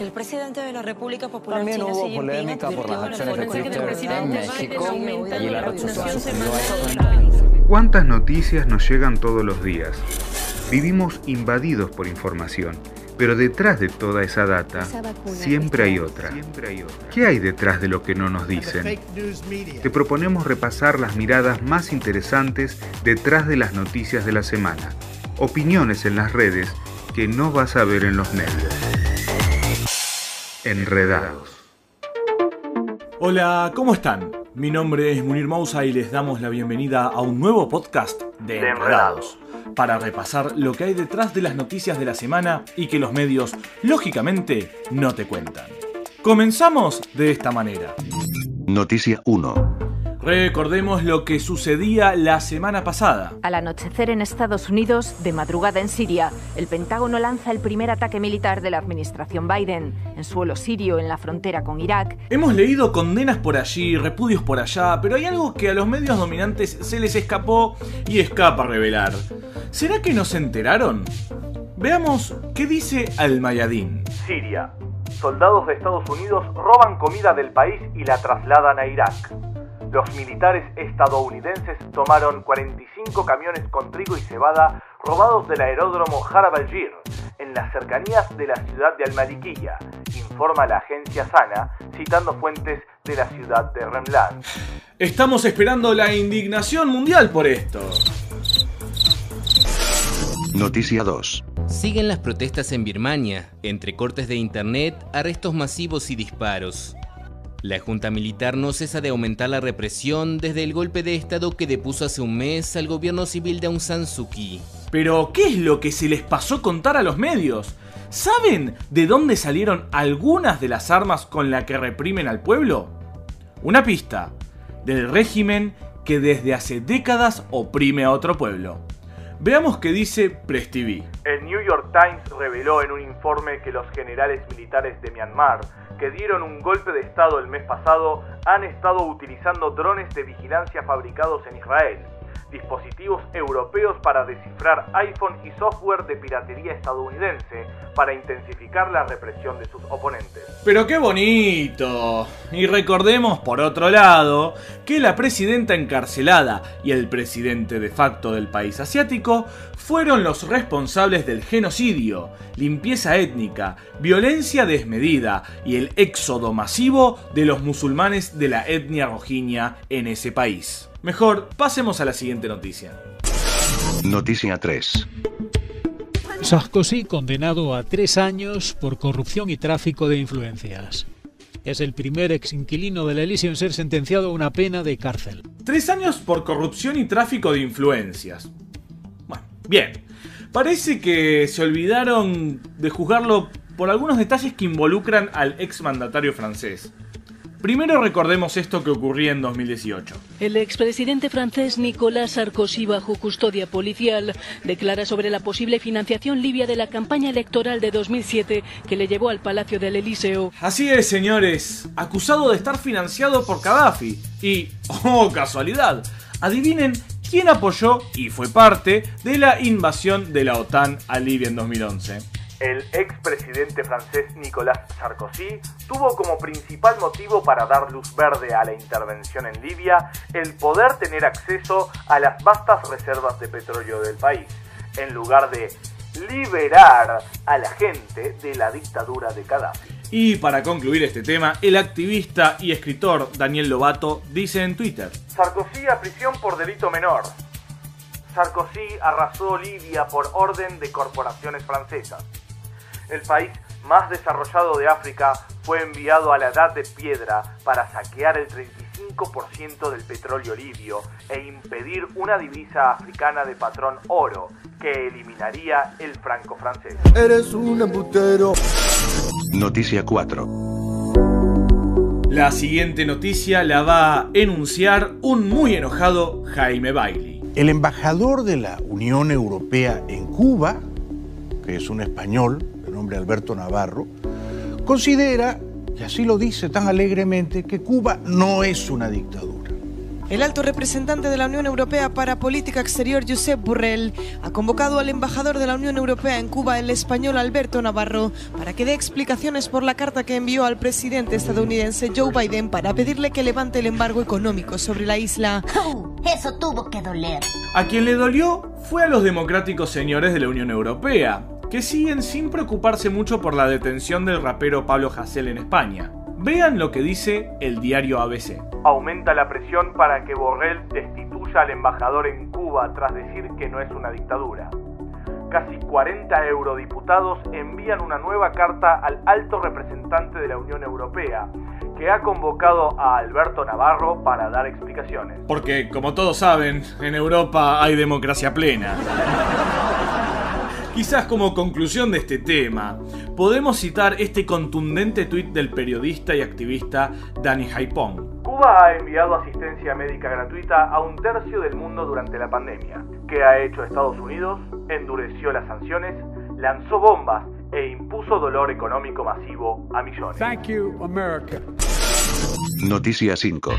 El presidente de la República Popular También China, hubo Xi Jinping, polémica por las acciones de Twitter en México aumenta y la la vacunación semanal. ¿Cuántas noticias nos llegan todos los días? Vivimos invadidos por información, pero detrás de toda esa data siempre hay otra. ¿Qué hay detrás de lo que no nos dicen? Te proponemos repasar las miradas más interesantes detrás de las noticias de la semana. Opiniones en las redes que no vas a ver en los medios. Enredados. Hola, ¿cómo están? Mi nombre es Munir Mousa y les damos la bienvenida a un nuevo podcast de Enredados, para repasar lo que hay detrás de las noticias de la semana y que los medios, lógicamente, no te cuentan. Comenzamos de esta manera. Noticia 1. Recordemos lo que sucedía la semana pasada. Al anochecer en Estados Unidos, de madrugada en Siria, el Pentágono lanza el primer ataque militar de la administración Biden, en suelo sirio en la frontera con Irak. Hemos leído condenas por allí, repudios por allá, pero hay algo que a los medios dominantes se les escapó y escapa a revelar. ¿Será que no se enteraron? Veamos qué dice Al-Mayadín. Siria. Soldados de Estados Unidos roban comida del país y la trasladan a Irak. Los militares estadounidenses tomaron 45 camiones con trigo y cebada robados del aeródromo Harab al-Jir, en las cercanías de la ciudad de Al-Malikiya, informa la agencia Sana, citando fuentes de la ciudad de Remlan. Estamos esperando la indignación mundial por esto. Noticia 2. Siguen las protestas en Birmania, entre cortes de internet, arrestos masivos y disparos. La Junta Militar no cesa de aumentar la represión desde el golpe de Estado que depuso hace un mes al gobierno civil de Aung San Suu Kyi. Pero, ¿qué es lo que se les pasó contar a los medios? ¿Saben de dónde salieron algunas de las armas con las que reprimen al pueblo? Una pista, del régimen que desde hace décadas oprime a otro pueblo. Veamos qué dice Press TV. El New York Times reveló en un informe que los generales militares de Myanmar, que dieron un golpe de Estado el mes pasado, han estado utilizando drones de vigilancia fabricados en Israel, dispositivos europeos para descifrar iPhone y software de piratería estadounidense para intensificar la represión de sus oponentes. Pero qué bonito. Y recordemos, por otro lado, que la presidenta encarcelada y el presidente de facto del país asiático fueron los responsables del genocidio, limpieza étnica, violencia desmedida y el éxodo masivo de los musulmanes de la etnia rojiña en ese país. Mejor, pasemos a la siguiente noticia. Noticia 3. Sarkozy condenado a tres años por corrupción y tráfico de influencias. Es el primer ex inquilino del Elysium en ser sentenciado a una pena de cárcel. Tres años por corrupción y tráfico de influencias. Bueno, bien. Parece que se olvidaron de juzgarlo por algunos detalles que involucran al ex mandatario francés. Primero recordemos esto que ocurría en 2018. El expresidente francés Nicolas Sarkozy, bajo custodia policial, declara sobre la posible financiación libia de la campaña electoral de 2007 que le llevó al Palacio del Elíseo. Así es, señores, acusado de estar financiado por Gaddafi. Y, oh casualidad, adivinen quién apoyó y fue parte de la invasión de la OTAN a Libia en 2011. El expresidente francés Nicolas Sarkozy tuvo como principal motivo para dar luz verde a la intervención en Libia el poder tener acceso a las vastas reservas de petróleo del país, en lugar de liberar a la gente de la dictadura de Gaddafi. Y para concluir este tema, el activista y escritor Daniel Lobato dice en Twitter: Sarkozy a prisión por delito menor. Sarkozy arrasó Libia por orden de corporaciones francesas. El país más desarrollado de África fue enviado a la Edad de Piedra para saquear el 35% del petróleo libio e impedir una divisa africana de patrón oro que eliminaría el franco francés. Eres un embutero. Noticia 4. La siguiente noticia la va a enunciar un muy enojado Jaime Bailey. El embajador de la Unión Europea en Cuba, que es un español nombre Alberto Navarro, considera, y así lo dice tan alegremente, que Cuba no es una dictadura. El alto representante de la Unión Europea para Política Exterior, Josep Borrell, ha convocado al embajador de la Unión Europea en Cuba, el español Alberto Navarro, para que dé explicaciones por la carta que envió al presidente estadounidense Joe Biden para pedirle que levante el embargo económico sobre la isla. eso tuvo que doler. A quien le dolió fue a los democráticos señores de la Unión Europea, que siguen sin preocuparse mucho por la detención del rapero Pablo Hasél en España. Vean lo que dice el diario ABC. Aumenta la presión para que Borrell destituya al embajador en Cuba tras decir que no es una dictadura. Casi 40 eurodiputados envían una nueva carta al alto representante de la Unión Europea, que ha convocado a Alberto Navarro para dar explicaciones. Porque, como todos saben, en Europa hay democracia plena. Quizás como conclusión de este tema, podemos citar este contundente tuit del periodista y activista Danny Haipong. Cuba ha enviado asistencia médica gratuita a un tercio del mundo durante la pandemia. ¿Qué ha hecho Estados Unidos? Endureció las sanciones, lanzó bombas e impuso dolor económico masivo a millones. Thank you, America. Noticia 5.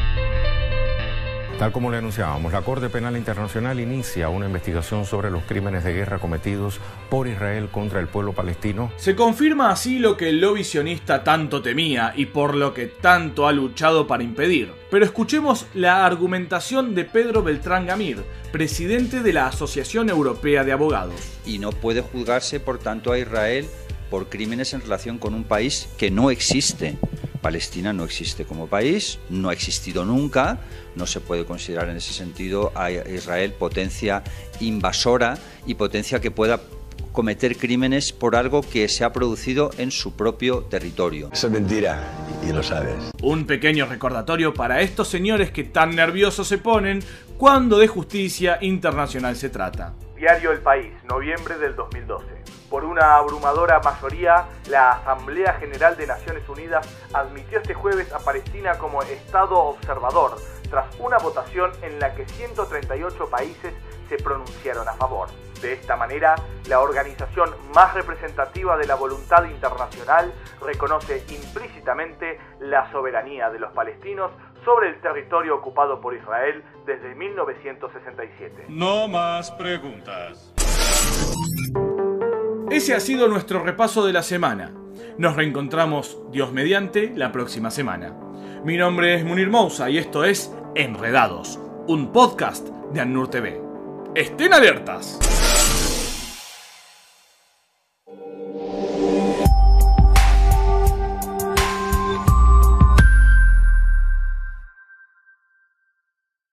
Tal como le anunciábamos, la Corte Penal Internacional inicia una investigación sobre los crímenes de guerra cometidos por Israel contra el pueblo palestino. Se confirma así lo que el lobby sionista tanto temía y por lo que tanto ha luchado para impedir. Pero escuchemos la argumentación de Pedro Beltrán Gamir, presidente de la Asociación Europea de Abogados. Y no puede juzgarse, por tanto, a Israel por crímenes en relación con un país que no existe. Palestina no existe como país, no ha existido nunca, no se puede considerar en ese sentido a Israel potencia invasora y potencia que pueda cometer crímenes por algo que se ha producido en su propio territorio. Eso es mentira y lo sabes. Un pequeño recordatorio para estos señores que tan nerviosos se ponen cuando de justicia internacional se trata. Diario El País, noviembre del 2012. Por una abrumadora mayoría, la Asamblea General de Naciones Unidas admitió este jueves a Palestina como Estado observador, tras una votación en la que 138 países se pronunciaron a favor. De esta manera, la organización más representativa de la voluntad internacional reconoce implícitamente la soberanía de los palestinos sobre el territorio ocupado por Israel desde 1967. No más preguntas. Ese ha sido nuestro repaso de la semana. Nos reencontramos, Dios mediante, la próxima semana. Mi nombre es Munir Mousa y esto es Enredados, un podcast de Annur TV. ¡Estén alertas!